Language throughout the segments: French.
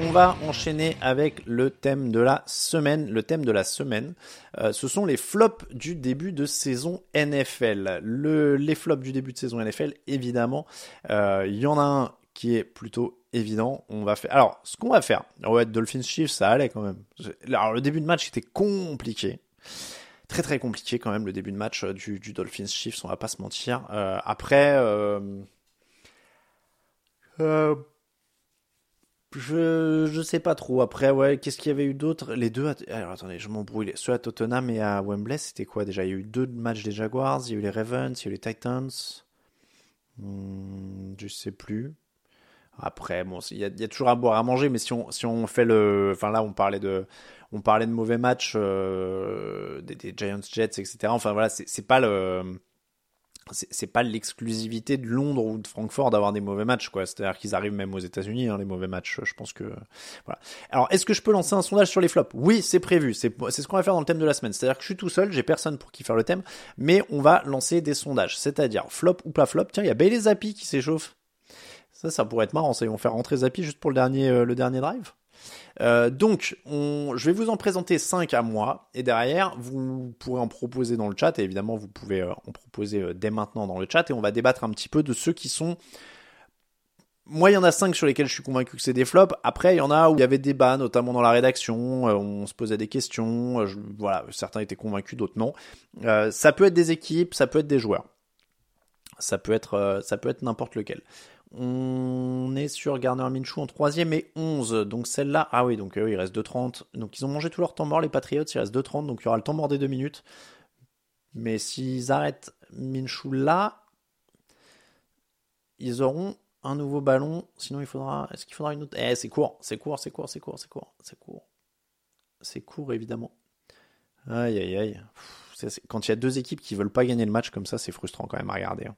On va enchaîner avec le thème de la semaine. Le thème de la semaine, euh, ce sont les flops du début de saison NFL. Le, les flops du début de saison NFL, évidemment, euh, il y en a un qui est plutôt évident. On va faire. Alors, ce qu'on va faire, ouais, Dolphins Chiefs, ça allait quand même. Alors, le début de match était compliqué. Très très compliqué quand même le début de match euh, du, du Dolphins Chiefs, on va pas se mentir. Euh, après, euh, euh, je, sais pas trop. Après, ouais, qu'est-ce qu'il y avait eu d'autre? Les deux. Alors attendez, je m'embrouille. Ceux à Tottenham et à Wembley, c'était quoi déjà? Il y a eu deux matchs des Jaguars, il y a eu les Ravens, il y a eu les Titans. Hmm, je sais plus. Après, bon, il y, a, toujours à boire à manger, mais si on, si on fait le. Enfin là, on parlait de. On parlait de mauvais matchs euh, des, des Giants Jets, etc. Enfin voilà, c'est pas le c'est pas l'exclusivité de Londres ou de Francfort d'avoir des mauvais matchs quoi. C'est à dire qu'ils arrivent même aux États-Unis hein, les mauvais matchs je pense que voilà. Alors est-ce que je peux lancer un sondage sur les flops? Oui c'est prévu. C'est ce qu'on va faire dans le thème de la semaine. C'est à dire que je suis tout seul j'ai personne pour qui faire le thème mais on va lancer des sondages. C'est à dire flop ou pas flop? Tiens il y a Bailey Zappi qui s'échauffe. Ça ça pourrait être marrant. Ça ils vont faire rentrer Zappi juste pour le dernier euh, le dernier drive? Euh, donc, on, je vais vous en présenter 5 à moi, et derrière, vous pourrez en proposer dans le chat, et évidemment, vous pouvez euh, en proposer euh, dès maintenant dans le chat, et on va débattre un petit peu de ceux qui sont... Moi, il y en a 5 sur lesquels je suis convaincu que c'est des flops. Après, il y en a où il y avait débat, notamment dans la rédaction, on se posait des questions, voilà, certains étaient convaincus, d'autres non. Ça peut être des équipes, ça peut être des joueurs. Ça peut être, ça peut être n'importe lequel. On est sur Garner Minshew en troisième et 11. Donc celle-là, ah oui, donc euh, il reste 2.30. Donc ils ont mangé tout leur temps mort, les Patriots, il reste 2.30, donc il y aura le temps mort des deux minutes. Mais s'ils arrêtent Minshew là, ils auront un nouveau ballon. Sinon, il faudra. Est-ce qu'il faudra une autre? Eh, c'est court, c'est court, c'est court, c'est court, c'est court, c'est court. C'est court, évidemment. Aïe, aïe, aïe. Quand il y a deux équipes qui veulent pas gagner le match comme ça, c'est frustrant quand même à regarder. hein.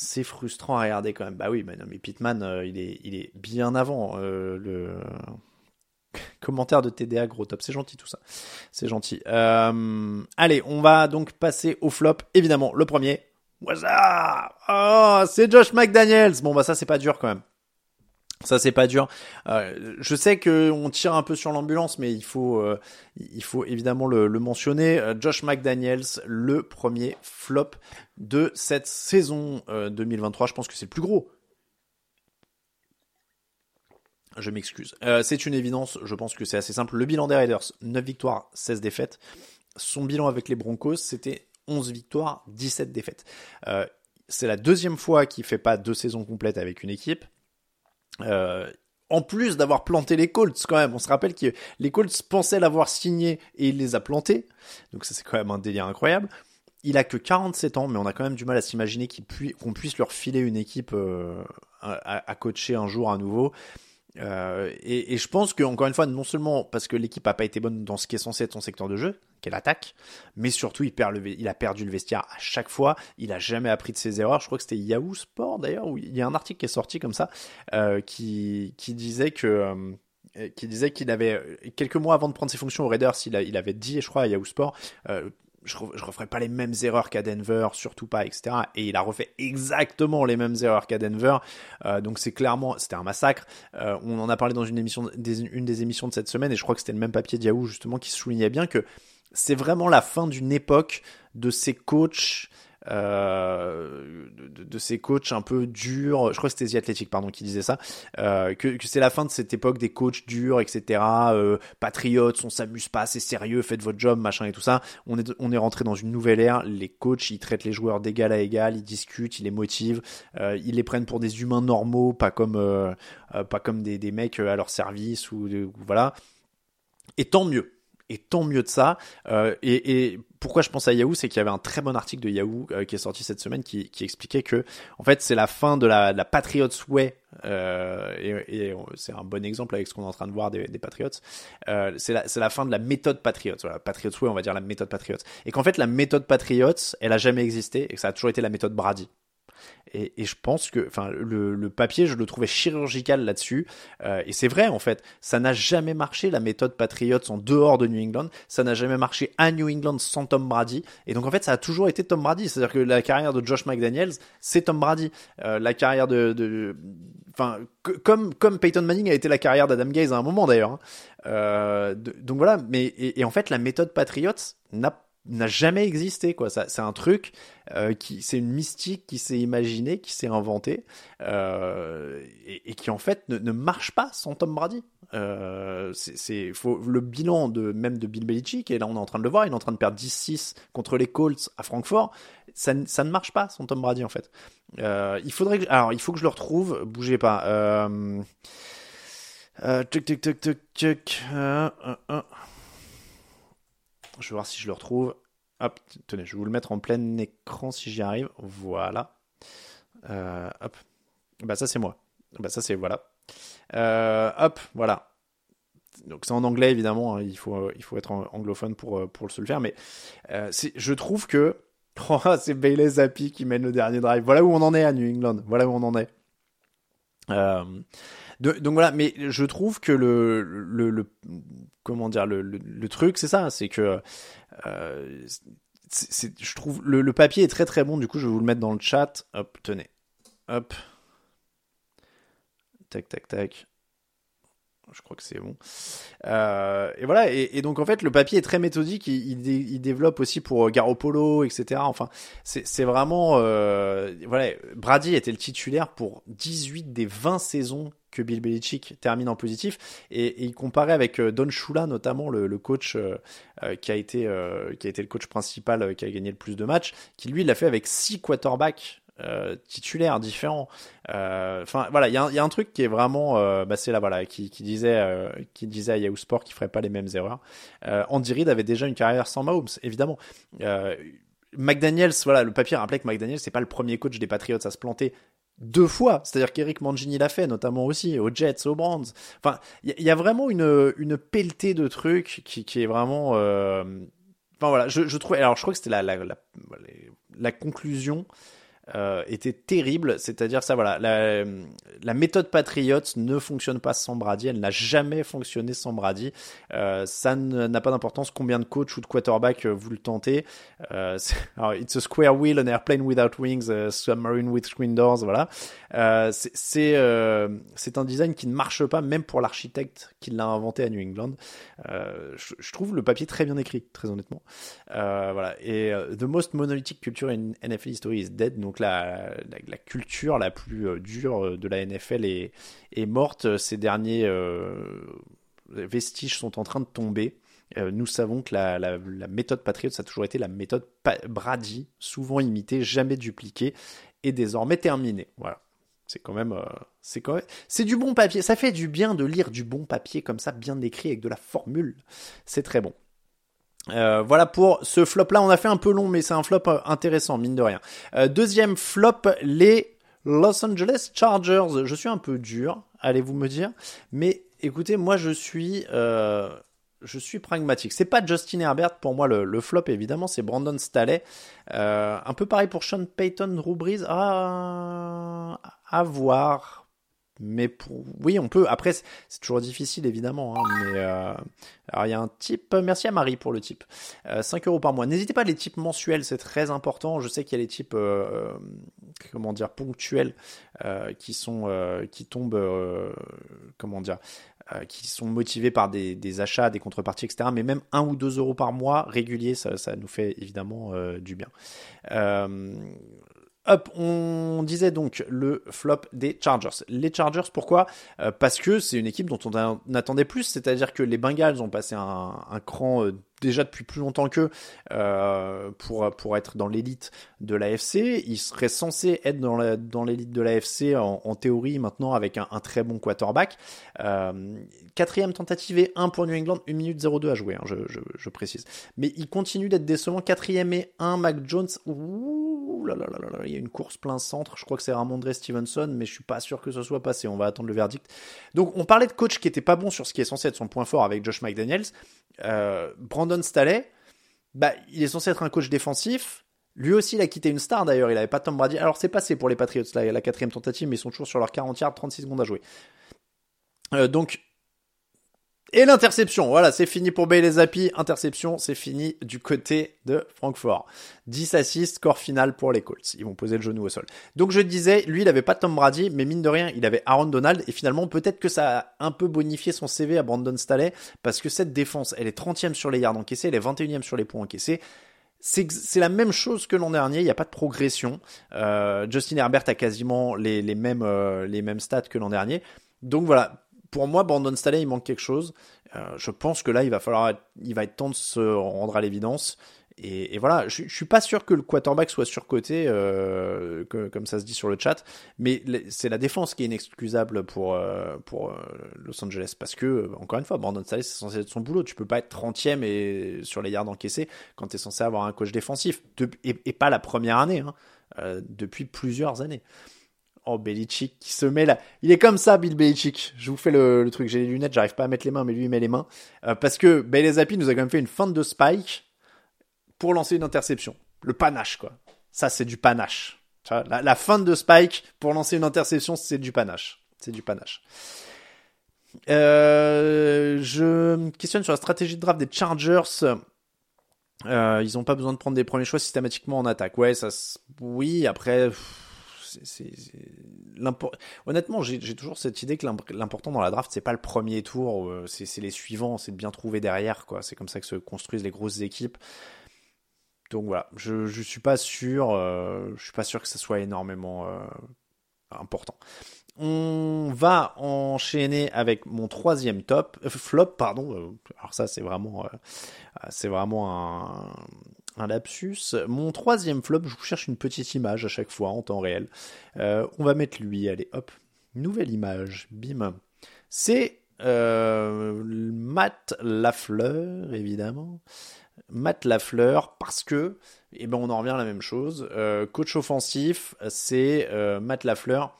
C'est frustrant à regarder quand même. Bah oui, mais non, mais Pittman, euh, il, est, bien avant euh, le commentaire de TDA, gros top. C'est gentil tout ça. C'est gentil. Euh, allez, on va donc passer au flop. Évidemment, le premier. What's Oh, c'est Josh McDaniels. Bon, bah ça, c'est pas dur quand même. Ça c'est pas dur. Euh, je sais que on tire un peu sur l'ambulance, mais il faut, euh, évidemment le, mentionner. Euh, Josh McDaniels, le premier flop de cette saison euh, 2023. Je pense que c'est le plus gros. Je m'excuse. C'est une évidence. Je pense que c'est assez simple. Le bilan des Raiders, 9 victoires, 16 défaites. Son bilan avec les Broncos, c'était 11 victoires, 17 défaites. C'est la deuxième fois qu'il fait pas deux saisons complètes avec une équipe. Euh, en plus d'avoir planté les Colts quand même, on se rappelle que les Colts pensaient l'avoir signé et il les a plantés. Donc ça c'est quand même un délire incroyable. Il a que 47 ans, mais on a quand même du mal à s'imaginer qu'on puisse leur filer une équipe euh, à coacher un jour à nouveau. Euh, et, je pense que encore une fois, non seulement parce que l'équipe a pas été bonne dans ce qui est censé être son secteur de jeu, qu'elle attaque, mais surtout il perd le, il a perdu le vestiaire à chaque fois. Il a jamais appris de ses erreurs. Je crois que c'était Yahoo Sport d'ailleurs où il y a un article qui est sorti comme ça euh, qui qui disait que euh, qui disait qu'il avait quelques mois avant de prendre ses fonctions aux Raiders, il, il avait dit, je crois, à Yahoo Sport, je, je referai pas les mêmes erreurs qu'à Denver, surtout pas, etc. Et il a refait exactement les mêmes erreurs qu'à Denver. Euh, donc c'est clairement, c'était un massacre. Euh, on en a parlé dans une des, une des émissions de cette semaine, et je crois que c'était le même papier d'Yahoo justement qui soulignait bien que c'est vraiment la fin d'une époque de ces coachs euh, de, ces coachs un peu durs. Je crois que c'était The Athletic, pardon, qui disait ça. Euh, que, c'est la fin de cette époque des coachs durs, etc. Euh, patriotes, on s'amuse pas, c'est sérieux, faites votre job, machin et tout ça. On est, on est rentré dans une nouvelle ère. Les coachs, ils traitent les joueurs d'égal à égal, ils discutent, ils les motivent, ils les prennent pour des humains normaux, pas comme, pas comme des, mecs à leur service ou voilà. Et tant mieux et tant mieux de ça. Euh, et, pourquoi je pense à Yahoo, c'est qu'il y avait un très bon article de Yahoo euh, qui est sorti cette semaine qui, expliquait que, en fait, c'est la fin de la, de la Patriots Way. Euh, et, c'est un bon exemple avec ce qu'on est en train de voir des, Patriots. C'est la, la, fin de la méthode Patriots. Voilà, Patriots Way, on va dire la méthode Patriots. Et qu'en fait, la méthode Patriots, elle a jamais existé et que ça a toujours été la méthode Brady. Et, je pense que, enfin, le, papier, je le trouvais chirurgical là-dessus. Euh, et c'est vrai, en fait, ça n'a jamais marché la méthode Patriots en dehors de New England. Ça n'a jamais marché à New England sans Tom Brady. Et donc, en fait, ça a toujours été Tom Brady. C'est-à-dire que la carrière de Josh McDaniels, c'est Tom Brady. Euh, la carrière de, de enfin, comme comme Peyton Manning a été la carrière d'Adam Gaze à un moment d'ailleurs. Hein. Euh, donc voilà. Mais et, et, en fait, la méthode Patriots n'a n'a jamais existé quoi. Ça c'est un truc euh, qui c'est une mystique qui s'est imaginée qui s'est inventée euh, et, qui en fait ne, marche pas sans Tom Brady. Euh, c'est le bilan de même de Bill Belichick et là on est en train de le voir il est en train de perdre 10-6 contre les Colts à Francfort. Ça, ça ne marche pas sans Tom Brady en fait. Euh, il faudrait alors il faut que je le retrouve bougez pas. Euh, tuc, tuc, tuc, je vais voir si je le retrouve. Hop, tenez, je vais vous le mettre en plein écran si j'y arrive. Voilà. Euh, hop. Bah ça c'est moi. Bah ça c'est voilà. Euh, hop, voilà. Donc c'est en anglais évidemment. Hein, il faut il faut être anglophone pour pour se le faire. Mais euh, je trouve que oh, c'est Bailey Zappi qui mène le dernier drive. Voilà où on en est à New England. Voilà où on en est. Euh, donc voilà, mais je trouve que le, le comment dire, le, le, truc, c'est ça, c'est que euh, c'est, je trouve le, le, papier est très très bon. Du coup, je vais vous le mettre dans le chat. Hop, tenez, hop, tac tac tac. Je crois que c'est bon. Euh, et voilà. Et, et, donc en fait, le papier est très méthodique. Il, il, développe aussi pour Garoppolo, etc. Enfin, c'est vraiment euh, voilà. Brady était le titulaire pour 18 des 20 saisons que Bill Belichick termine en positif et, il comparait avec euh, Don Shula notamment le, coach euh, euh, qui a été qui a été le coach principal qui a gagné le plus de matchs qui lui l'a fait avec six quarterbacks titulaires différents. Enfin voilà, il y, a un truc qui est vraiment, bah c'est là voilà, qui, qui disait, qui disait à Yahoo Sport qu'il ferait pas les mêmes erreurs. Andy Reid avait déjà une carrière sans Mahomes, évidemment. McDaniels, voilà, le papier rappelait que McDaniels c'est pas le premier coach des Patriots à se planter deux fois. C'est-à-dire qu'Eric Mangini l'a fait, notamment aussi, aux Jets, aux Brands. Enfin, il y, a vraiment une, une pelletée de trucs qui, qui est vraiment... Euh... Enfin voilà, je, je trouve... Alors je crois que c'était la, la, la, la, conclusion euh, était terrible. C'est-à-dire ça, voilà, la, méthode Patriot ne fonctionne pas sans Brady. Elle n'a jamais fonctionné sans Brady. Euh, ça n'a pas d'importance combien de coach ou de quarterback euh, vous le tentez. Euh, alors, it's a square wheel, an airplane without wings, a submarine with screen. Voilà. C'est un design qui ne marche pas, même pour l'architecte qui l'a inventé à New England. Je, je, trouve le papier très bien écrit, très honnêtement. voilà. Et the most monolithic culture in NFL history is dead. Donc la, culture la plus dure de la NFL est, morte. Ces derniers euh, vestiges sont en train de tomber. Euh, nous savons que la, la, la, méthode a toujours été la méthode Brady, souvent imitée, jamais dupliquée, et désormais terminée. Voilà. Euh, c'est quand même, c'est du bon papier. Ça fait du bien de lire du bon papier comme ça, bien écrit avec de la formule. C'est très bon. Euh, voilà pour ce flop là. On a fait un peu long, mais c'est un flop intéressant, mine de rien. Euh, deuxième flop, les Los Angeles Chargers. Je suis un peu dur, allez-vous me dire. Mais écoutez, moi je suis, euh, je suis pragmatique. C'est pas Justin Herbert pour moi le, le flop évidemment, c'est Brandon Staley. un peu pareil pour Sean Payton, Drew Brees. Ah, à voir. Mais pour... oui, on peut. Après, c'est toujours difficile, évidemment. Hein, mais euh, alors, il y a un type. Merci à Marie pour le type. 5 euros par mois. N'hésitez pas les types mensuels, c'est très important. Je sais qu'il y a les types, comment dire, ponctuels qui sont, qui tombent, comment dire, qui sont motivés par des, achats, des contreparties, etc. Mais même 1 ou 2 euros par mois régulier, ça nous fait évidemment du bien. Hop, on disait donc le flop des Chargers. Les Chargers, pourquoi? Euh, Parce que c'est une équipe dont on attendait plus, c'est-à-dire que les Bengals ont passé un, cran euh, déjà depuis plus longtemps qu'eux euh, pour, pour être dans l'élite de l'AFC. Ils seraient censés être dans, dans l'élite de l'AFC en, en théorie maintenant avec un, très bon quarterback. quatrième tentative et 1 pour New England, 1 minute 02 à jouer, hein, je, je, précise. Mais ils continuent d'être décevants. Quatrième et 1, Mac Jones. Ouh là là là là, il y a une course plein centre. Je crois que c'est Ramondre Stevenson, mais je suis pas sûr que ce soit passé. On va attendre le verdict. Donc, on parlait de coach qui était pas bon sur ce qui est censé être son point fort avec Josh McDaniels. Euh, Brandon bah, il est censé être un coach défensif. Lui aussi, il a quitté une star d'ailleurs. Il avait pas Tom Brady. Alors, c'est passé pour les Patriots, là, la quatrième tentative, mais ils sont toujours sur leur 40 yards, 36 secondes à jouer. Euh, donc, et l'interception, voilà, c'est fini pour Bailey Zappi. Interception, c'est fini du côté de Francfort. 10 à 6, score final pour les Colts. Ils vont poser le genou au sol. Donc je disais, lui, il avait pas Tom Brady, mais mine de rien, il avait Aaron Donald. Et finalement, peut-être que ça a un peu bonifié son CV à Brandon Staley, parce que cette défense, elle est 30e sur les yards encaissés, elle est 21e sur les points encaissés c'est la même chose que l'an dernier, il n'y a pas de progression. Euh, Justin Herbert a quasiment les, les mêmes, euh, les mêmes stats que l'an dernier. Donc voilà, pour moi, Brandon Staley, il manque quelque chose. Euh, je pense que là, il va falloir, il va être temps de se rendre à l'évidence. Et, voilà, je, je, suis pas sûr que le quarterback soit surcoté, euh, comme ça se dit sur le chat, mais c'est la défense qui est inexcusable pour euh, Los Angeles parce que encore une fois, Brandon Staley c'est censé être son boulot. Tu peux pas être 30e et sur les yards encaissés quand tu es censé avoir un coach défensif et, pas la première année, hein, depuis plusieurs années. Oh, Belichick qui se met là. Il est comme ça, Bill Belichick. Je vous fais le, truc. J'ai les lunettes, j'arrive pas à mettre les mains, mais lui, il met les mains. Euh, parce que Bailey Zappi nous a quand même fait une feinte de spike pour lancer une interception. Le panache, quoi. Ça, c'est du panache. la, la feinte de spike pour lancer une interception, c'est du panache. C'est du panache. Euh, je me questionne sur la stratégie de draft des Chargers. Euh, ils n'ont pas besoin de prendre des premiers choix systématiquement en attaque. Ouais, ça, oui. Après, honnêtement, j'ai toujours cette idée que l'important dans la draft, c'est pas le premier tour, euh, c'est les suivants, c'est de bien trouver derrière, quoi. C'est comme ça que se construisent les grosses équipes. Donc voilà, je, je suis pas sûr, euh, je suis pas sûr que ça soit énormément euh, important. On va enchaîner avec mon troisième top, flop, pardon. Alors ça, c'est vraiment, c'est vraiment un, un lapsus. Mon troisième flop, je vous cherche une petite image à chaque fois en temps réel. Euh, on va mettre lui, allez hop, nouvelle image, bim. C'est euh, Matt Lafleur, évidemment. Matt Lafleur, parce que, eh ben, on en revient à la même chose. Euh, coach offensif, c'est Matt Lafleur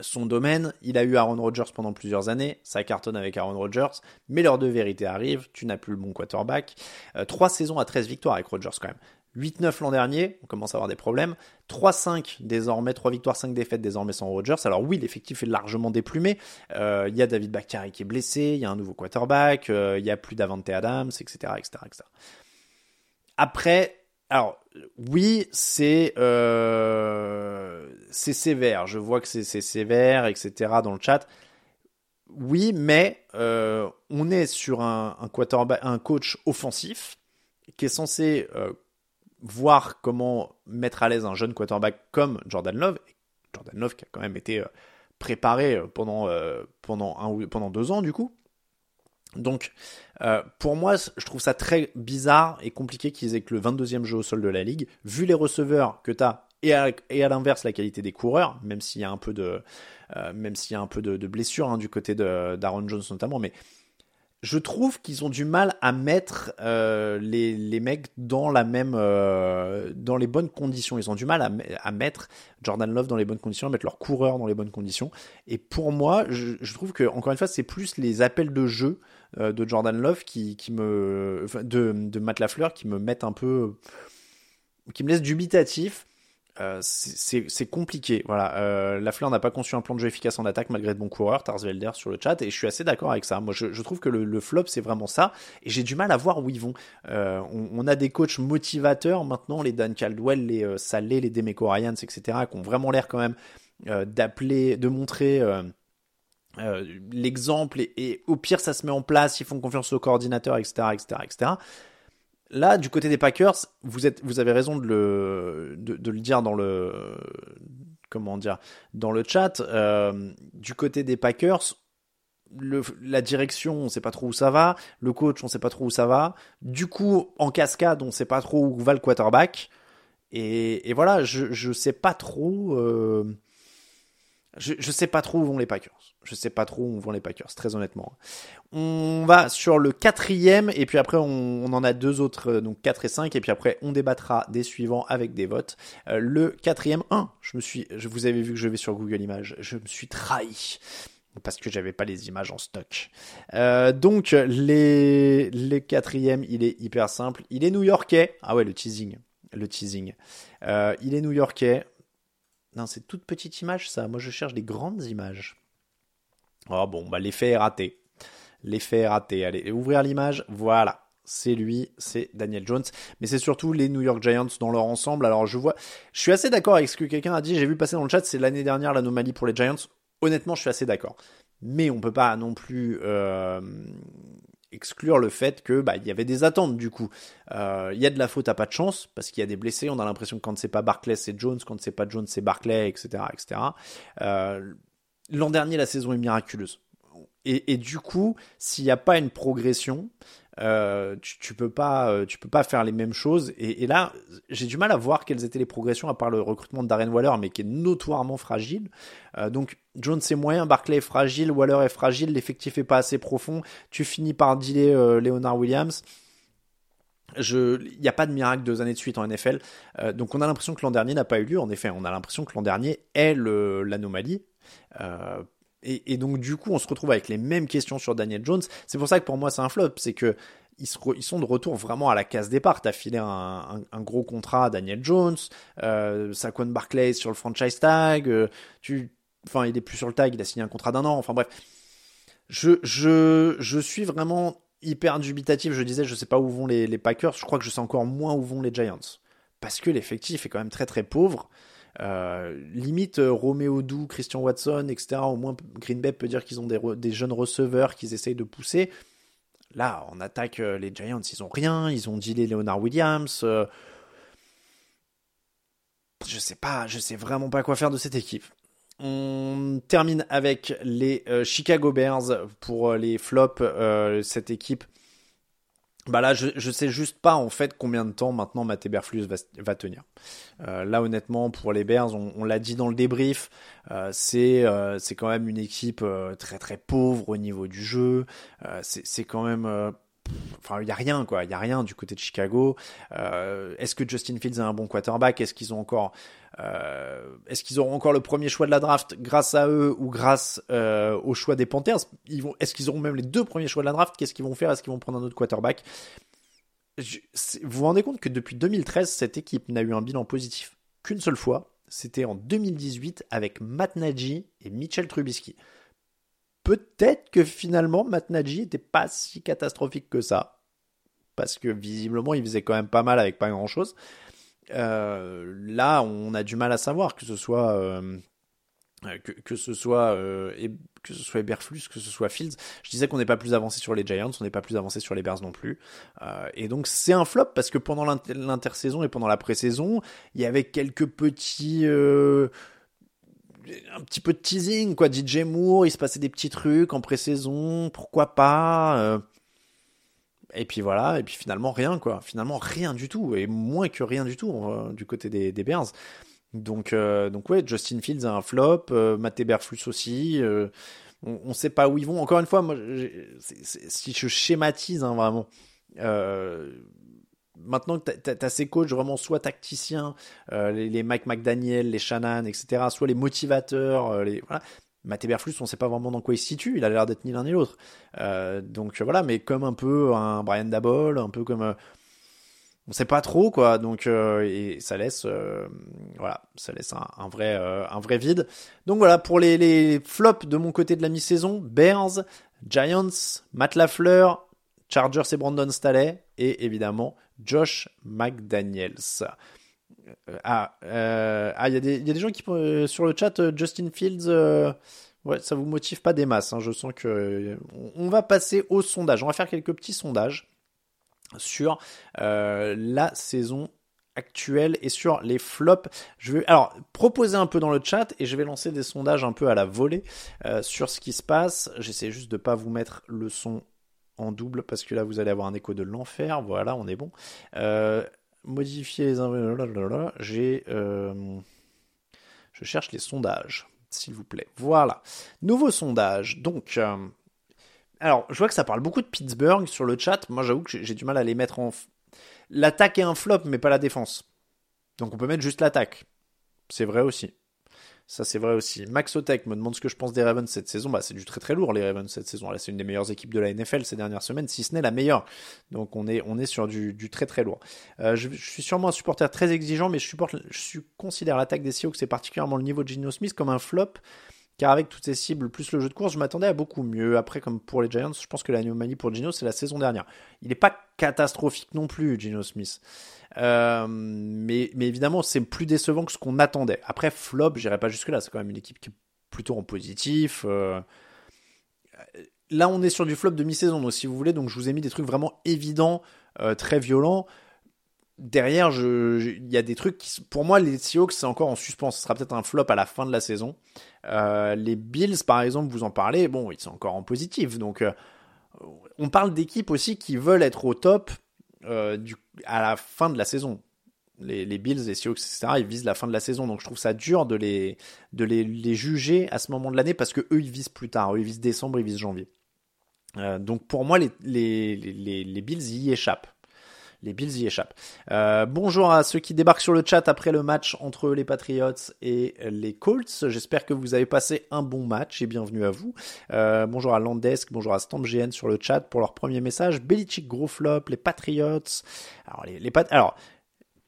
son domaine. Il a eu Aaron Rodgers pendant plusieurs années, ça cartonne avec Aaron Rodgers, mais l'heure de vérité arrive, tu n'as plus le bon quarterback. Euh, trois saisons à 13 victoires avec Rodgers quand même. 8-9 l'an dernier, on commence à avoir des problèmes. 3-5 désormais, 3 victoires, 5 défaites désormais sans Rodgers. Alors oui, l'effectif est largement déplumé. Euh, il y a David Bakhtiari qui est blessé, il y a un nouveau quarterback, euh, il y a plus d'Avante Adams, etc., etc., etc. Après, alors oui, c'est euh, c'est sévère. Je vois que c'est sévère, etc. dans le chat. Oui, mais euh, on est sur un, un, un coach offensif qui est censé euh, voir comment mettre à l'aise un jeune quarterback comme Jordan Love. Jordan Love qui a quand même été préparé pendant, pendant, un, pendant deux ans du coup. Donc, euh, pour moi, je trouve ça très bizarre et compliqué qu'ils aient que le 22e jeu au sol de la ligue, vu les receveurs que tu et à, l'inverse la qualité des coureurs, même s'il y a un peu de, euh, même s'il y a un peu de, de blessures hein, du côté d'Aaron Jones notamment, mais je trouve qu'ils ont du mal à mettre euh, les, les, mecs dans la même euh, dans les bonnes conditions. Ils ont du mal à, à, mettre Jordan Love dans les bonnes conditions, à mettre leurs coureurs dans les bonnes conditions. Et pour moi, je, trouve que encore une fois, c'est plus les appels de jeu euh, de Jordan Love qui, qui me de, de Matt Lafleur qui me mettent un peu qui me laisse dubitatif euh, c'est compliqué. Voilà, euh, la Fleur n'a pas conçu un plan de jeu efficace en attaque malgré de bons coureurs, Tarsvelder sur le chat, et je suis assez d'accord avec ça. Moi, je, trouve que le, flop, c'est vraiment ça, et j'ai du mal à voir où ils vont. Euh, on, on, a des coachs motivateurs maintenant, les Dan Caldwell, les euh, Salé, les Demeco Ryans, etc., qui ont vraiment l'air quand même d'appeler, de montrer. l'exemple et, au pire ça se met en place ils font confiance au coordinateur etc etc etc Là, du côté des Packers, vous, êtes, vous avez raison de le, de, le dire dans le, comment dire, dans le chat. Euh, du côté des Packers, le, la direction, on sait pas trop où ça va. Le coach, on sait pas trop où ça va. Du coup, en cascade, on sait pas trop où va le quarterback. Et, et voilà, je, je sais pas trop. Euh, je, sais pas trop où vont les Packers. Je sais pas trop où vont les Packers, très honnêtement. On va sur le quatrième, et puis après on, on en a deux autres, euh, donc 4 et 5, et puis après on débattra des suivants avec des votes. Euh, le quatrième, 1, je me suis, je vous avez vu que je vais sur Google Images, je me suis trahi parce que j'avais pas les images en stock. Euh, donc les les quatrième, il est hyper simple, il est new-yorkais. Ah ouais, le teasing, le teasing. Euh, il est new-yorkais. Non, c'est toute petite image ça. Moi je cherche des grandes images. Oh bon, bah l'effet est raté. L'effet est raté. Allez, ouvrir l'image. Voilà. C'est lui, c'est Daniel Jones. Mais c'est surtout les New York Giants dans leur ensemble. Alors je vois, je suis assez d'accord avec ce que quelqu'un a dit. J'ai vu passer dans le chat, c'est l'année dernière l'anomalie pour les Giants. Honnêtement, je suis assez d'accord. Mais on peut pas non plus euh, exclure le fait que bah il y avait des attentes du coup. Euh, il y a de la faute à pas de chance parce qu'il y a des blessés. On a l'impression que quand c'est pas Barclay c'est Jones, quand c'est pas Jones c'est Barclay, etc., etc. Euh, L'an dernier la saison est miraculeuse. Et, et, du coup, s'il n'y a pas une progression, euh, tu, tu, peux pas, euh, tu peux pas faire les mêmes choses. Et, là, j'ai du mal à voir quelles étaient les progressions à part le recrutement de Darren Waller, mais qui est notoirement fragile. Euh, donc Jones c'est moyen, Barclay est fragile, Waller est fragile, l'effectif est pas assez profond. Tu finis par dealer Leonard Williams. Il n'y a pas de miracle deux années de suite en NFL. Donc on a l'impression que l'an dernier n'a pas eu lieu. En effet, on a l'impression que l'an dernier est l'anomalie. Et, donc du coup, on se retrouve avec les mêmes questions sur Daniel Jones. C'est pour ça que pour moi c'est un flop, c'est que ils, sont de retour vraiment à la case départ. T'as filé un, gros contrat à Daniel Jones, euh, Saquon Barclay sur le franchise tag. Euh, tu, enfin, il est plus sur le tag, il a signé un contrat d'un an. Enfin bref, je, je, je suis vraiment hyper dubitatif. Je disais, je sais pas où vont les, les Packers. Je crois que je sais encore moins où vont les Giants parce que l'effectif est quand même très très pauvre. Euh, limite euh, Roméo Doux, Christian Watson, etc. Au moins Green Bay peut dire qu'ils ont des, jeunes receveurs qu'ils essayent de pousser. Là, on attaque euh, les Giants, ils ont rien, ils ont dealé Leonard Williams. Euh... Je sais pas, je sais vraiment pas quoi faire de cette équipe. On termine avec les Chicago Bears pour les flops. cette équipe bah là, je, sais juste pas en fait combien de temps maintenant Matt Eberflus va, tenir. Euh, là, honnêtement, pour les Bears, on, l'a dit dans le débrief, euh, c'est euh, c'est quand même une équipe très très pauvre au niveau du jeu. C'est quand même enfin il y a rien quoi, il y a rien du côté de Chicago. Euh, est-ce que Justin Fields a un bon quarterback? Est-ce qu'ils ont encore euh, est-ce qu'ils auront encore le premier choix de la draft grâce à eux ou grâce euh, au choix des Panthers? Ils vont est-ce qu'ils auront même les deux premiers choix de la draft? Qu'est-ce qu'ils vont faire? Est-ce qu'ils vont prendre un autre quarterback? Vous vous rendez compte que depuis 2013 cette équipe n'a eu un bilan positif qu'une seule fois, c'était en 2018 avec Matt Nagy et Mitchell Trubisky peut-être que finalement Matt Nagy était pas si catastrophique que ça. Parce que visiblement il faisait quand même pas mal avec pas grand chose. Euh, là, on a du mal à savoir que ce soit euh, que, que, ce soit euh, que ce soit Eberflus, que ce soit Fields. Je disais qu'on n'est pas plus avancé sur les Giants, on n'est pas plus avancé sur les Bears non plus. Euh, et donc c'est un flop parce que pendant l'intersaison et pendant la pré-saison, il y avait quelques petits un petit peu de teasing, quoi. DJ Moore, il se passait des petits trucs en pré-saison, pourquoi pas. Euh... Et puis voilà, et puis finalement rien, quoi. Finalement rien du tout, et moins que rien du tout euh, du côté des, des Bears. Donc, euh, donc ouais, Justin Fields a un flop, Matt Eberflus aussi. On, on sait pas où ils vont. Encore une fois, moi, si je schématise hein, vraiment, maintenant que tu as, ces coachs vraiment soit tacticiens, euh, les, Mike McDaniel, les Shannon, etc., soit les motivateurs, euh, les voilà. Matt Eberflus, on sait pas vraiment dans quoi il se situe, il a l'air d'être ni l'un ni l'autre. Euh, donc voilà, mais comme un peu un Brian Dabol, un peu comme on sait pas trop quoi donc et ça laisse voilà ça laisse un, vrai un vrai vide donc voilà pour les, les flops de mon côté de la mi-saison Bears Giants Matt Lafleur Chargers et Brandon Staley et évidemment Josh McDaniels ah, ah, il y, a des gens qui sur le chat Justin Fields ouais, ça vous motive pas des masses. Hein. Je sens que on va passer au sondage. On va faire quelques petits sondages sur euh, la saison actuelle et sur les flops. Je vais alors proposer un peu dans le chat et je vais lancer des sondages un peu à la volée euh, sur ce qui se passe. J'essaie juste de pas vous mettre le son en double parce que là vous allez avoir un écho de l'enfer. Voilà, on est bon. Euh, modifier les j'ai je cherche les sondages s'il vous plaît. Voilà. Nouveau sondage. Donc, euh, alors, je vois que ça parle beaucoup de Pittsburgh sur le chat. Moi, j'avoue que j'ai du mal à les mettre en. L'attaque est un flop, mais pas la défense. Donc, on peut mettre juste l'attaque. C'est vrai aussi. Ça, c'est vrai aussi. Max Otek me demande ce que je pense des Ravens cette saison. Bah, c'est du très très lourd, les Ravens cette saison. Là, c'est une des meilleures équipes de la NFL ces dernières semaines, si ce n'est la meilleure. Donc, on est, on est sur du, du très très lourd. Euh, je, suis sûrement un supporter très exigeant, mais je, supporte, je considère l'attaque des Seahawks et particulièrement le niveau de Gino Smith comme un flop. Car avec toutes ces cibles, plus le jeu de course, je m'attendais à beaucoup mieux. Après, comme pour les Giants, je pense que la pneumonie pour Gino, c'est la saison dernière. Il n'est pas catastrophique non plus, Gino Smith. Euh, mais, mais évidemment, c'est plus décevant que ce qu'on attendait. Après, flop, j'irai pas jusque-là. C'est quand même une équipe qui est plutôt en positif. Euh. Là, on est sur du flop de mi-saison, si vous voulez. Donc, je vous ai mis des trucs vraiment évidents, euh, très violents. Derrière, il y a des trucs qui, pour moi, les Seahawks, c'est encore en suspens. Ce sera peut-être un flop à la fin de la saison. les Bills, par exemple, vous en parlez. Bon, ils sont encore en positif. Donc, on parle d'équipes aussi qui veulent être au top euh, à la fin de la saison. Les, Bills, les Seahawks, etc., ils visent la fin de la saison. Donc je trouve ça dur de les, de les, juger à ce moment de l'année parce que eux, ils visent plus tard. Eux, ils visent décembre, ils visent janvier. Euh, donc pour moi, les, les, les, les Bills y échappent les Bills y échappent. Euh, bonjour à ceux qui débarquent sur le chat après le match entre les Patriots et les Colts. J'espère que vous avez passé un bon match et bienvenue à vous. Euh, bonjour à Landesk, bonjour à StampGN sur le chat pour leur premier message. Belichick gros flop, les Patriots. Alors les, les, alors,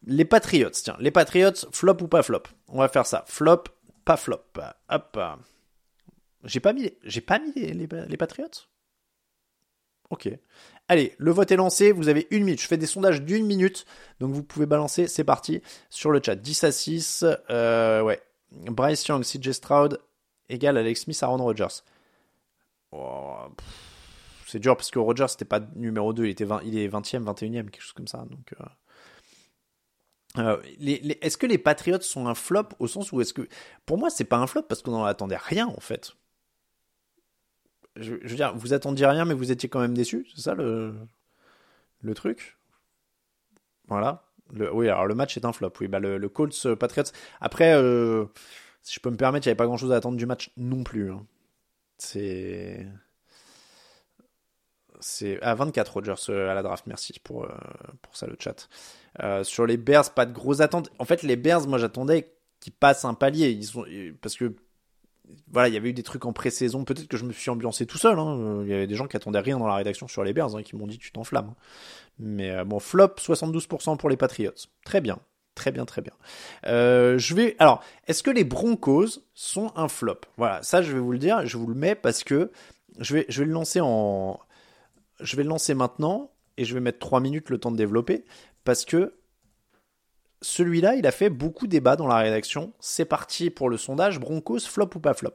les Patriots, tiens, les Patriots, flop ou pas flop? On va faire ça. Flop, pas flop. Hop. J'ai pas mis, j'ai pas mis les, les, les Patriots? Ok. Allez, le vote est lancé, vous avez une minute. Je fais des sondages d'une minute, donc vous pouvez balancer, c'est parti, sur le chat. 10 à 6, euh, ouais. Bryce Young, CJ Stroud, égale Alex Smith, Aaron Rodgers. Oh, c'est dur parce que Rodgers c'était pas numéro 2, il, était 20, il est 20e, 21e, quelque chose comme ça. Euh... Euh, est-ce que les Patriots sont un flop au sens où est-ce que pour moi c'est pas un flop parce qu'on n'en attendait rien en fait je, veux dire, vous attendiez rien, mais vous étiez quand même déçu, c'est ça le, le truc? Voilà. Oui, alors le match est un flop. Oui, bah le, le Colts euh, Patriots. Après, euh, si je peux me permettre, il n'y avait pas grand chose à attendre du match non plus. Hein. C'est. C'est à 24 Rogers euh, à la draft, merci pour, pour ça le chat. sur les Bears, pas de grosses attentes. En fait, les Bears, moi j'attendais qu'ils passent un palier. Ils sont, parce que voilà, il y avait eu des trucs en pré-saison. Peut-être que je me suis ambiancé tout seul. Hein. Il y avait des gens qui attendaient rien dans la rédaction sur les Bears, hein, qui m'ont dit tu t'enflammes. Mais euh, bon, flop 72% pour les Patriots. Très bien, très bien, très bien. Euh, je vais. Alors, est-ce que les Broncos sont un flop? Voilà, ça je vais vous le dire. Je vous le mets parce que je vais, je vais le lancer en. Je vais le lancer maintenant et je vais mettre 3 minutes le temps de développer parce que celui-là, il a fait beaucoup débat dans la rédaction. C'est parti pour le sondage. Broncos, flop ou pas flop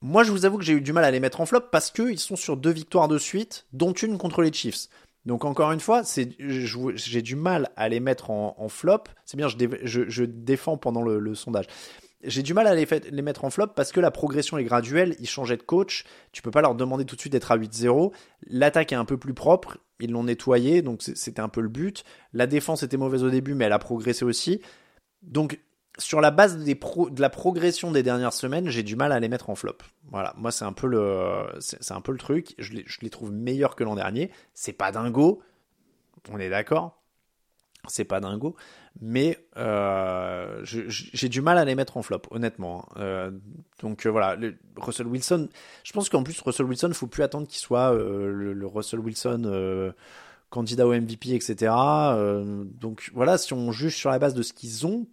Moi, je vous avoue que j'ai eu du mal à les mettre en flop parce qu'ils sont sur deux victoires de suite, dont une contre les Chiefs. Donc encore une fois, j'ai du mal à les mettre en, flop. C'est bien, je, défends pendant le sondage j'ai du mal à les, mettre en flop parce que la progression est graduelle, ils changeaient de coach, tu peux pas leur demander tout de suite d'être à 8-0, l'attaque est un peu plus propre, ils l'ont nettoyé, donc c'était un peu le but, la défense était mauvaise au début mais elle a progressé aussi, donc sur la base de la progression des dernières semaines, j'ai du mal à les mettre en flop. Voilà, moi c'est un peu le, truc. Je les, je les trouve meilleurs que l'an dernier. C'est pas dingo, on est d'accord. C'est pas dingo, mais euh, j'ai du mal à les mettre en flop, honnêtement. Hein. Euh, donc euh, voilà, Russell Wilson, je pense qu'en plus Russell Wilson, faut plus attendre qu'il soit le, Russell Wilson candidat au MVP, etc. donc voilà, si on juge sur la base de ce qu'ils ont,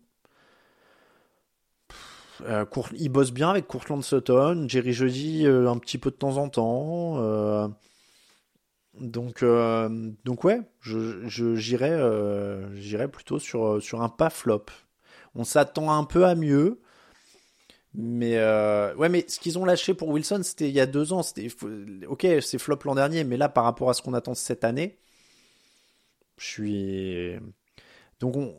euh, ils bossent bien avec Courtland Sutton, Jerry Jeudi un petit peu de temps en temps. Donc, donc ouais, je, j'irais, j'irais plutôt sur, sur un pas flop. On s'attend un peu à mieux. Mais euh, ouais, mais ce qu'ils ont lâché pour Wilson, c'était il y a deux ans. Ok, c'est flop l'an dernier, mais là, par rapport à ce qu'on attend cette année, je suis. Donc, on...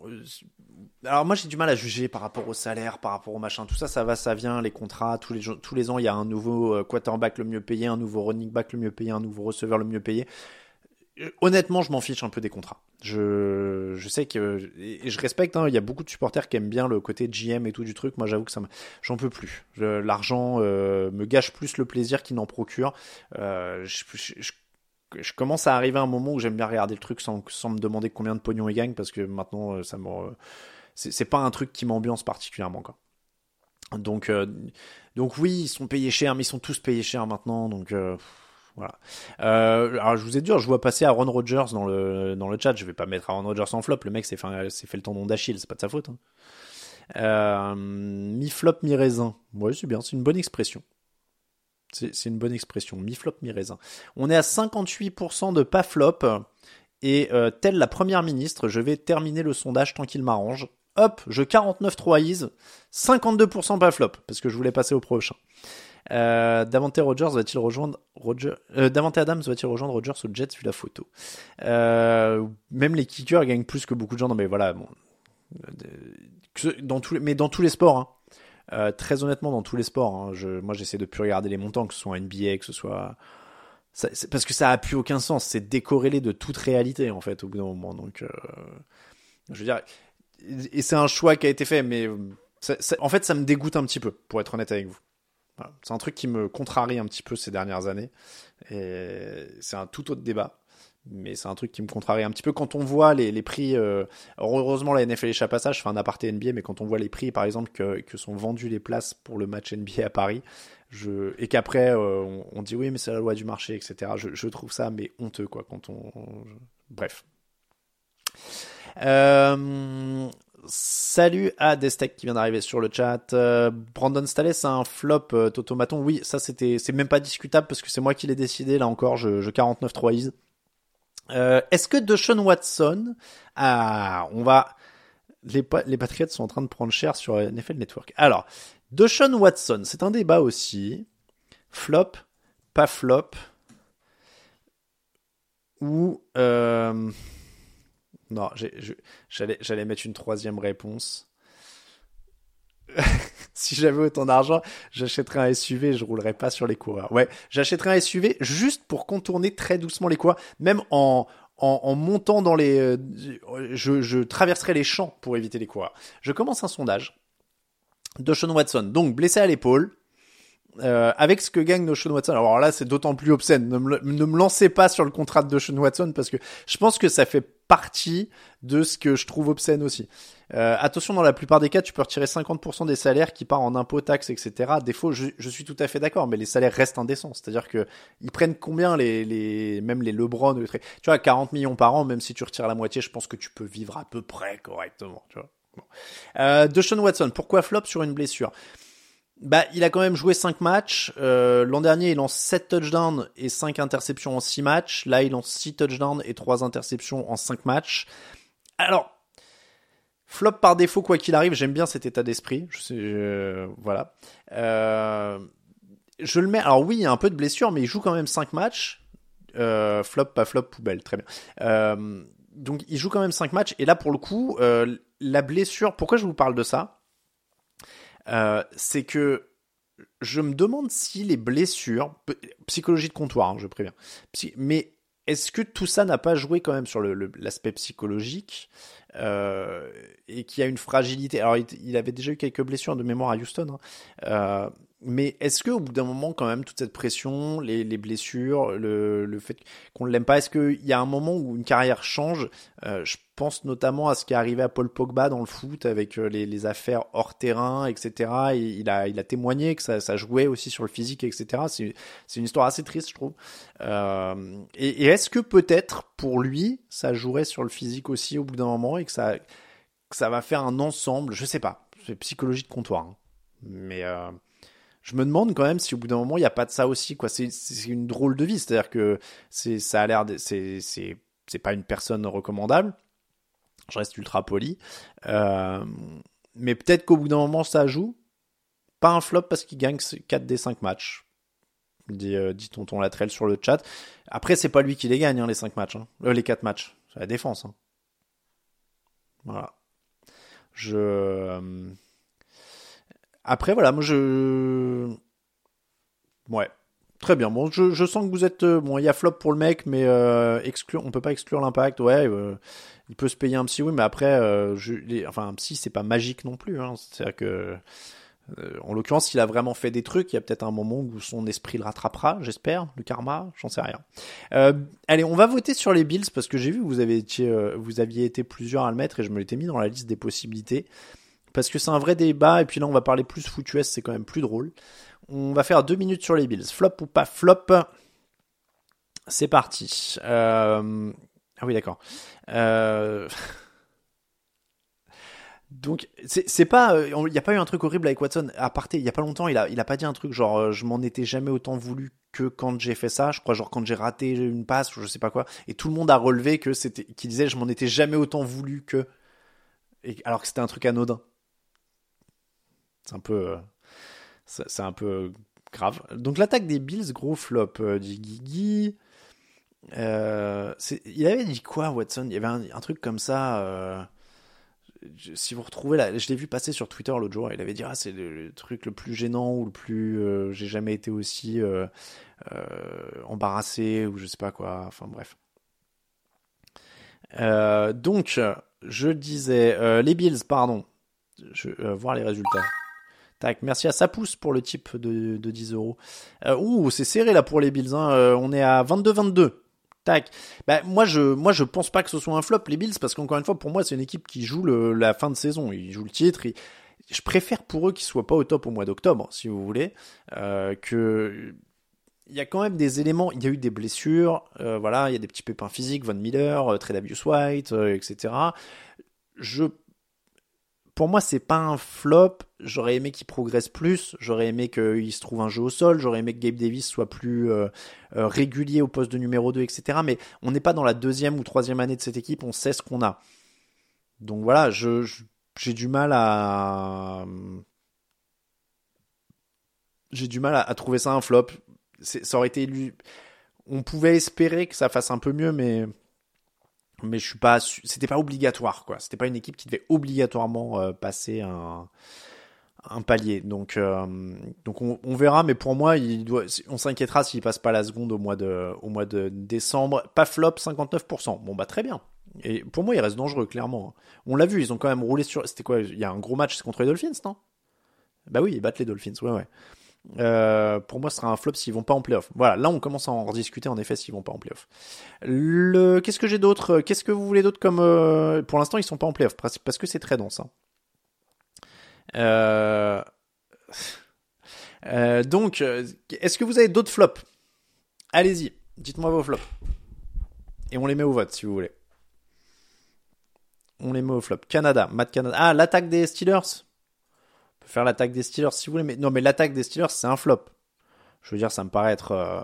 alors moi j'ai du mal à juger par rapport au salaire, par rapport au machin, tout ça, ça va, ça vient, les contrats, tous les, ans il y a un nouveau euh, quarterback le mieux payé, un nouveau running back le mieux payé, un nouveau receveur le mieux payé. Euh, honnêtement, je m'en fiche un peu des contrats. Je, je sais que et je respecte. Hein, il y a beaucoup de supporters qui aiment bien le côté GM et tout du truc. Moi, j'avoue que ça, j'en peux plus. L'argent euh, me gâche plus le plaisir qu'il n'en procure. Euh, je, commence à arriver à un moment où j'aime bien regarder le truc sans, me demander combien de pognon il gagne parce que maintenant, euh, c'est pas un truc qui m'ambiance particulièrement quoi. Donc, donc oui, ils sont payés cher, mais ils sont tous payés cher maintenant. Donc voilà. Euh, alors je vous ai dit, je vois passer Aaron Rodgers dans le dans le chat. Je vais pas mettre Aaron Rodgers en flop. Le mec s'est fait, le tendon d'Achille, c'est pas de sa faute. Hein. Euh, mi flop mi raisin. Ouais, c'est bien, c'est une bonne expression. C'est une bonne expression. Mi flop mi raisin. On est à 58% de pas flop. Et euh, telle la première ministre, je vais terminer le sondage tant qu'il m'arrange. Hop, je 49 3 is, 52% pas flop parce que je voulais passer au prochain. Euh, Davante Rogers va-t-il rejoindre Roger, euh, Davante Adams va-t-il rejoindre Rogers au Jets vu la photo? Même les kickers gagnent plus que beaucoup de gens. Non mais voilà, mais dans tous les sports. Hein. Euh, très honnêtement, dans tous les sports, hein, moi j'essaie de plus regarder les montants, que ce soit NBA, que ce soit parce que ça a plus aucun sens. C'est décorrélé de toute réalité en fait au bout d'un moment. Donc, euh, je veux dire, et c'est un choix qui a été fait, mais ça, en fait, ça me dégoûte un petit peu, pour être honnête avec vous. C'est un truc qui me contrarie un petit peu ces dernières années. Et c'est un tout autre débat. Mais c'est un truc qui me contrarie un petit peu quand on voit les, les prix. Euh, heureusement, la NFL échappe à ça. Je fais un aparté NBA, mais quand on voit les prix, par exemple, que, que sont vendus les places pour le match NBA à Paris, je, et qu'après euh, on, dit oui, mais c'est la loi du marché, etc. Je, trouve ça mais honteux quoi. Quand on, bref. Euh, Salut à Destec qui vient d'arriver sur le chat. Brandon Staley, c'est un flop euh, Totomaton. Oui, ça c'était, c'est même pas discutable parce que c'est moi qui l'ai décidé. Là encore, je, je 49-3 is. Euh, est-ce que Deshaun Watson, ah, on va, les, les Patriots sont en train de prendre cher sur NFL Network. Alors, Deshaun Watson, c'est un débat aussi. Flop, pas flop. Ou, euh, non, j'allais mettre une troisième réponse. si j'avais autant d'argent, j'achèterais un SUV, je roulerais pas sur les coureurs. Ouais, j'achèterais un SUV juste pour contourner très doucement les coureurs, même en, en, montant dans les... Euh, je, je traverserai les champs pour éviter les coureurs. Je commence un sondage de Sean Watson, donc blessé à l'épaule, euh, avec ce que gagne Notion Watson. Alors là, c'est d'autant plus obscène. Ne me, ne me, lancez pas sur le contrat de Notion Watson parce que je pense que ça fait partie de ce que je trouve obscène aussi. Euh, attention, dans la plupart des cas, tu peux retirer 50% des salaires qui partent en impôts, taxes, etc. Défaut, je, je suis tout à fait d'accord, mais les salaires restent indécents. C'est-à-dire que ils prennent combien les, les même les LeBron, les... tu vois, 40 millions par an, même si tu retires la moitié, je pense que tu peux vivre à peu près correctement. Tu vois. Bon. Euh, Watson, pourquoi flop sur une blessure? Bah, il a quand même joué 5 matchs. Euh, L'an dernier, il lance 7 touchdowns et 5 interceptions en 6 matchs. Là, il lance 6 touchdowns et 3 interceptions en 5 matchs. Alors, flop par défaut, quoi qu'il arrive, j'aime bien cet état d'esprit. Je euh, voilà. Euh, je le mets. Alors oui, il y a un peu de blessure, mais il joue quand même 5 matchs. Euh, flop, pas flop, poubelle, très bien. Euh, donc il joue quand même 5 matchs. Et là, pour le coup, euh, la blessure. Pourquoi je vous parle de ça? Euh, c'est que je me demande si les blessures, psychologie de comptoir, hein, je préviens, mais est-ce que tout ça n'a pas joué quand même sur l'aspect psychologique euh, et qu'il y a une fragilité? Alors, il, avait déjà eu quelques blessures de mémoire à Houston, hein, euh, mais est-ce que au bout d'un moment, quand même, toute cette pression, les, les blessures, le, le fait qu'on ne l'aime pas, est-ce qu'il y a un moment où une carrière change? Euh, Je pense notamment à ce qui est arrivé à Paul Pogba dans le foot avec euh, les, les affaires hors terrain, etc. Et il a, il a témoigné que ça, ça jouait aussi sur le physique, etc. C'est, c'est une histoire assez triste, je trouve. Euh, et, et est-ce que peut-être pour lui, ça jouerait sur le physique aussi au bout d'un moment et que ça, que ça va faire un ensemble? Je sais pas. C'est psychologie de comptoir. Hein. Mais euh, je me demande quand même si au bout d'un moment il n'y a pas de ça aussi quoi. C'est une drôle de vie. C'est à dire que c'est ça a l'air c'est c'est pas une personne recommandable. Je reste ultra poli. Euh, mais peut-être qu'au bout d'un moment ça joue. Pas un flop parce qu'il gagne 4 des 5 matchs dit, euh, dit tonton Latrell sur le chat. Après c'est pas lui qui les gagne hein, les 5 matchs hein. euh, les 4 matchs. C'est la défense hein. voilà. Je après, voilà, moi je. Ouais. Très bien. Bon, je, je sens que vous êtes. Euh, bon, il y a flop pour le mec, mais euh, exclure, on peut pas exclure l'impact. Ouais, euh, il peut se payer un psy, oui, mais après, euh, je, les, enfin, un psy, c'est pas magique non plus. Hein. C'est-à-dire que. Euh, en l'occurrence, s'il a vraiment fait des trucs, il y a peut-être un moment où son esprit le rattrapera, j'espère, le karma, j'en sais rien. Euh, allez, on va voter sur les Bills parce que j'ai vu que vous, avez été, vous aviez été plusieurs à le mettre et je me l'étais mis dans la liste des possibilités parce que c'est un vrai débat, et puis là on va parler plus foot US, c'est quand même plus drôle. On va faire deux minutes sur les Bills. Flop ou pas flop? C'est parti. Euh... Ah oui, d'accord. Euh... Donc c'est pas, il euh, n'y a pas eu un truc horrible avec Watson. À partir, il y a pas longtemps, il a, il a pas dit un truc genre je m'en étais jamais autant voulu que quand j'ai fait ça. Je crois genre quand j'ai raté une passe ou je sais pas quoi. Et tout le monde a relevé que c'était, qu'il disait je m'en étais jamais autant voulu que, alors que c'était un truc anodin. C'est un peu, euh, c'est un peu grave. Donc l'attaque des Bills, gros flop, euh, dit Guigui. Euh, il avait dit quoi, Watson? Il y avait un, truc comme ça. Si vous retrouvez je l'ai vu passer sur Twitter l'autre jour. Il avait dit ah c'est le, truc le plus gênant ou le plus, j'ai jamais été aussi embarrassé ou je sais pas quoi. Enfin bref. donc je disais les Bills, pardon. Je voir les résultats. Tac, merci à pousse pour le type de, de 10 euros. Euh, ouh, c'est serré là pour les Bills. Hein. Euh, on est à 22-22. Tac. Bah, moi, je, moi, je pense pas que ce soit un flop, les Bills, parce qu'encore une fois, pour moi, c'est une équipe qui joue la fin de saison. Ils jouent le titre. je préfère pour eux qu'ils soient pas au top au mois d'octobre, si vous voulez, euh, que il y a quand même des éléments, il y a eu des blessures, voilà, il y a des petits pépins physiques, Von Miller, euh, Tredavious White, etc. Je pour moi, c'est pas un flop. J'aurais aimé qu'il progresse plus. J'aurais aimé qu'il se trouve un jeu au sol. J'aurais aimé que Gabe Davis soit plus euh, euh, régulier au poste de numéro 2, etc. Mais on n'est pas dans la deuxième ou troisième année de cette équipe. On sait ce qu'on a. Donc voilà, j'ai du mal à. J'ai du mal à, à, trouver ça un flop. Ça aurait été. On pouvait espérer que ça fasse un peu mieux, mais mais je suis pas c'était pas obligatoire quoi. C'était pas une équipe qui devait obligatoirement euh, passer un un palier. Donc euh, donc on, verra mais pour moi il doit on s'inquiétera s'il passe pas la seconde au mois de au mois de décembre. Pas flop 59% bon bah très bien. Et pour moi il reste dangereux clairement on l'a vu ils ont quand même roulé sur c'était quoi il y a un gros match contre les Dolphins non? Bah oui ils battent les Dolphins ouais ouais euh, pour moi, ce sera un flop s'ils vont pas en playoff. Voilà, là on commence à en rediscuter en effet s'ils vont pas en playoff. Qu'est-ce que j'ai d'autre Qu'est-ce que vous voulez d'autre comme euh... Pour l'instant, ils sont pas en playoff parce que c'est très dense. Hein. Euh... Euh, donc, est-ce que vous avez d'autres flops? Allez-y, dites-moi vos flops et on les met au vote si vous voulez. On les met au flop. Canada, Matt Canada. Ah, l'attaque des Steelers faire l'attaque des Steelers si vous voulez, mais non, mais l'attaque des Steelers, c'est un flop. Je veux dire, ça me paraît être, euh,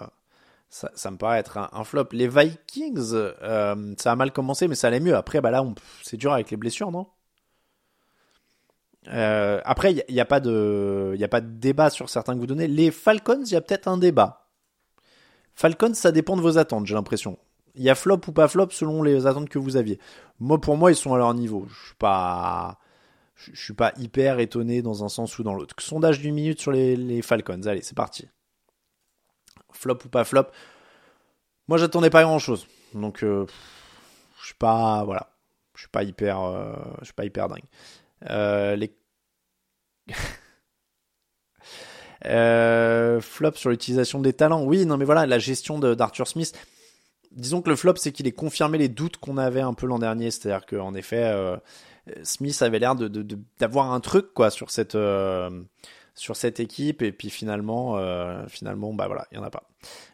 ça, ça, me paraît être un, flop. Les Vikings, euh, ça a mal commencé, mais ça allait mieux. Après, bah là, c'est dur avec les blessures, non? Euh, Après, il n'y a, pas de, a pas de débat sur certains que vous donnez. Les Falcons, il y a peut-être un débat. Falcons, ça dépend de vos attentes, j'ai l'impression. Il y a flop ou pas flop selon les attentes que vous aviez. Moi, pour moi, ils sont à leur niveau. Je suis pas je, suis pas hyper étonné dans un sens ou dans l'autre. Sondage d'une minute sur les, Falcons. Allez, c'est parti. Flop ou pas flop? Moi, j'attendais pas grand chose. Donc, euh, je suis pas, voilà. Je suis pas hyper, euh, je suis pas hyper dingue. Euh, les Euh, flop sur l'utilisation des talents. Oui, non mais voilà, la gestion d'Arthur Smith. Disons que le flop, c'est qu'il ait confirmé les doutes qu'on avait un peu l'an dernier. C'est-à-dire qu'en effet, euh, Smith avait l'air de, d'avoir un truc quoi sur cette euh, sur cette équipe et puis finalement euh, finalement bah voilà il y en a pas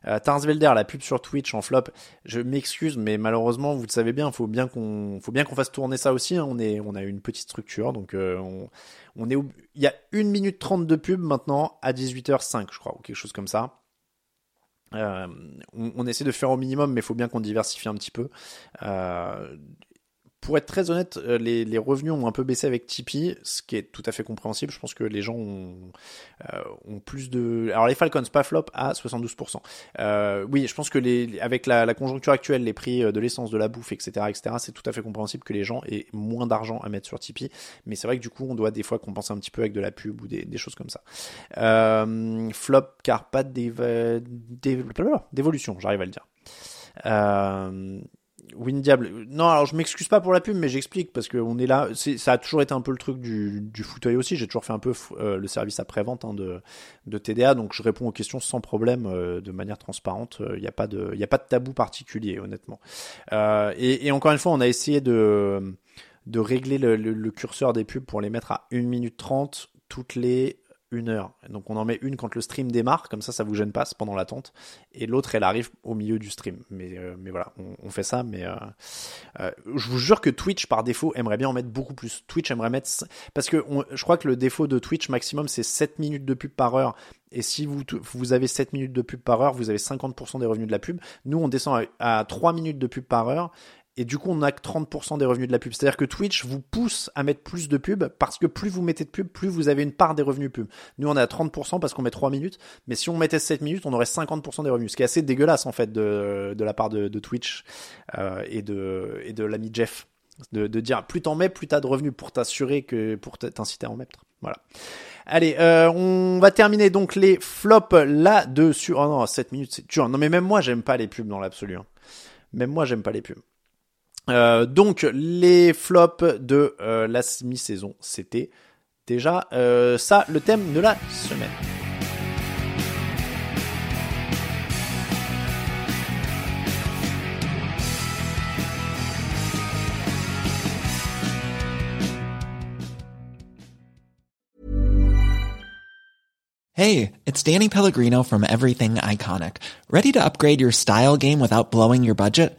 euh, Tarsvelder la pub sur Twitch en flop je m'excuse mais malheureusement vous le savez bien faut bien qu'on faut bien qu'on fasse tourner ça aussi hein. on est on a une petite structure donc euh, on, on est il y a 1 minute 30 de pub maintenant à 18h05 je crois ou quelque chose comme ça euh, on, essaie de faire au minimum, mais il faut bien qu'on diversifie un petit peu. Euh, pour être très honnête, euh, les, revenus ont un peu baissé avec Tipeee, ce qui est tout à fait compréhensible. Je pense que les gens ont, euh, ont plus de. Alors les Falcons pas flop à 72%. Euh, oui, je pense que les, avec la, conjoncture actuelle, les prix de l'essence, de la bouffe, etc., etc., c'est tout à fait compréhensible que les gens aient moins d'argent à mettre sur Tipeee. Mais c'est vrai que du coup, on doit des fois compenser un petit peu avec de la pub ou des, des choses comme ça. Euh, flop car pas d'évolution, j'arrive à le dire. Euh, Windiable. Non, alors je m'excuse pas pour la pub, mais j'explique parce qu'on est là. ça a toujours été un peu le truc du, du fauteuil aussi. J'ai toujours fait un peu euh, le service après-vente hein, de, TDA, donc je réponds aux questions sans problème, euh, de manière transparente. Il n'y a pas de, il a pas de tabou particulier, honnêtement. Euh, et, encore une fois, on a essayé de de régler le, le, le, curseur des pubs pour les mettre à 1 minute 30 toutes les une heure. Donc on en met une quand le stream démarre, comme ça ça vous gêne pas, pendant l'attente. Et l'autre elle arrive au milieu du stream. Mais, euh, mais voilà, on, fait ça. Mais euh, euh, je vous jure que Twitch par défaut aimerait bien en mettre beaucoup plus. Twitch aimerait mettre parce que je crois que le défaut de Twitch maximum c'est 7 minutes de pub par heure. Et si vous, vous avez 7 minutes de pub par heure, vous avez 50% des revenus de la pub. Nous, on descend à, à 3 minutes de pub par heure et du coup on n'a que 30% des revenus de la pub. C'est-à-dire que Twitch vous pousse à mettre plus de pub parce que plus vous mettez de pub, plus vous avez une part des revenus pub. Nous on est à 30% parce qu'on met 3 minutes, mais si on mettait 7 minutes, on aurait 50% des revenus, ce qui est assez dégueulasse en fait de, la part de, Twitch euh, et de, l'ami Jeff. De, dire plus t'en mets, plus t'as de revenus pour t'assurer que pour t'inciter à en mettre. Voilà. Allez, euh, on va terminer donc les flops là-dessus. Oh non, 7 minutes, c'est. Non mais même moi j'aime pas les pubs dans l'absolu. Hein. Même moi j'aime pas les pubs. Euh, donc les flops de euh, la mi-saison, c'était déjà euh, ça le thème de la semaine. Hey, it's Danny Pellegrino from Everything Iconic. Ready to upgrade your style game without blowing your budget?